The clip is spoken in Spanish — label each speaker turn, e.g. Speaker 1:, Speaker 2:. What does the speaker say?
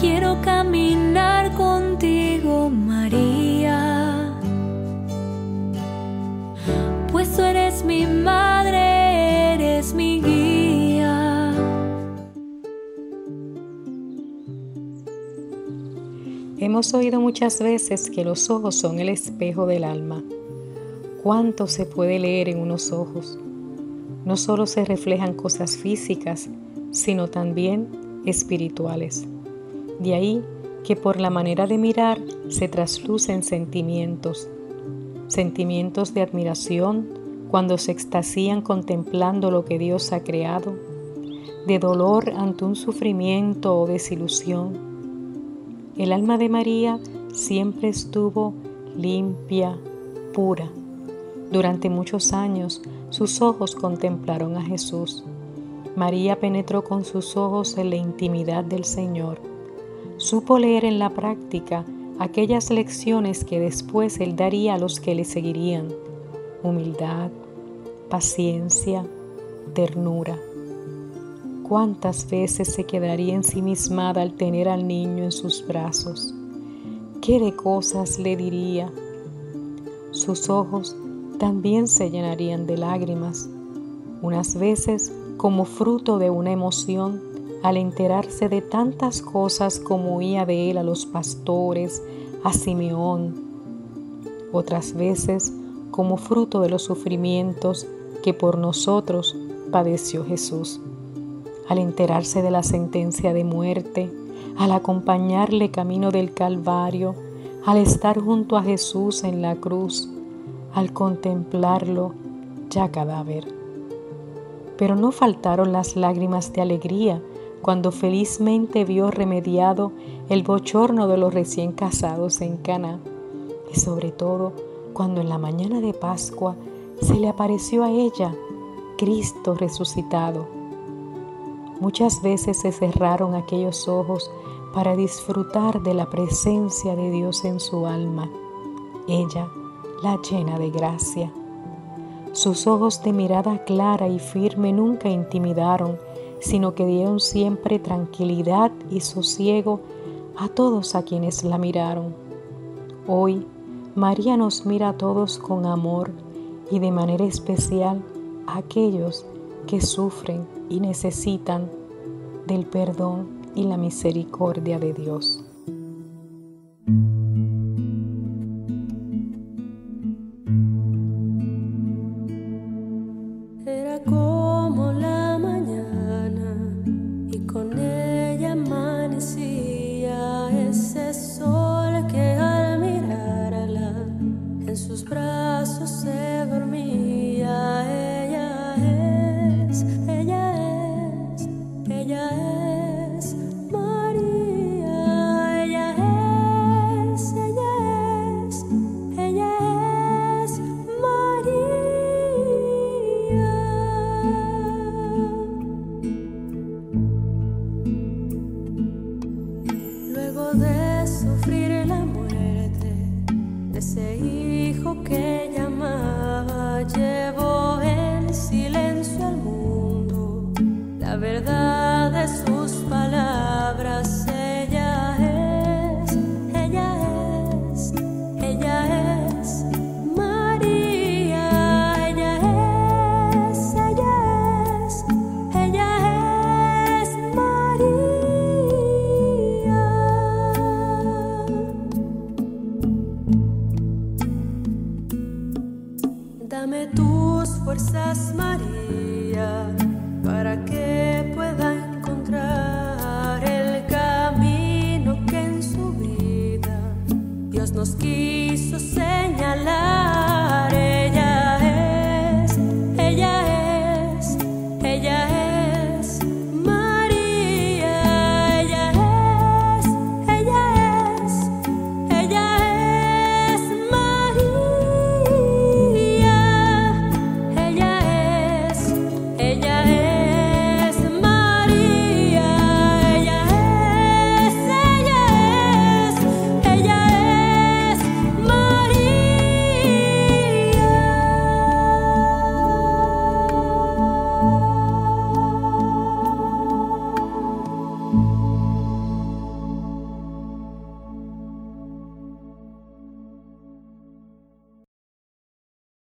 Speaker 1: quiero caminar contigo, María. Pues tú eres mi madre, eres mi guía.
Speaker 2: Hemos oído muchas veces que los ojos son el espejo del alma. ¿Cuánto se puede leer en unos ojos? No solo se reflejan cosas físicas, sino también espirituales. De ahí que por la manera de mirar se traslucen sentimientos, sentimientos de admiración cuando se extasían contemplando lo que Dios ha creado, de dolor ante un sufrimiento o desilusión. El alma de María siempre estuvo limpia, pura. Durante muchos años sus ojos contemplaron a Jesús. María penetró con sus ojos en la intimidad del Señor supo leer en la práctica aquellas lecciones que después él daría a los que le seguirían. Humildad, paciencia, ternura. ¿Cuántas veces se quedaría ensimismada al tener al niño en sus brazos? ¿Qué de cosas le diría? Sus ojos también se llenarían de lágrimas, unas veces como fruto de una emoción al enterarse de tantas cosas como oía de él a los pastores, a Simeón, otras veces como fruto de los sufrimientos que por nosotros padeció Jesús. Al enterarse de la sentencia de muerte, al acompañarle camino del Calvario, al estar junto a Jesús en la cruz, al contemplarlo ya cadáver. Pero no faltaron las lágrimas de alegría cuando felizmente vio remediado el bochorno de los recién casados en Cana y sobre todo cuando en la mañana de Pascua se le apareció a ella Cristo resucitado. Muchas veces se cerraron aquellos ojos para disfrutar de la presencia de Dios en su alma, ella la llena de gracia. Sus ojos de mirada clara y firme nunca intimidaron sino que dieron siempre tranquilidad y sosiego a todos a quienes la miraron. Hoy, María nos mira a todos con amor y de manera especial a aquellos que sufren y necesitan del perdón y la misericordia de Dios.
Speaker 1: de sufrir la muerte de ese hijo que llamaba ayer. María para que pueda encontrar el camino que en su vida Dios nos quiso señalar.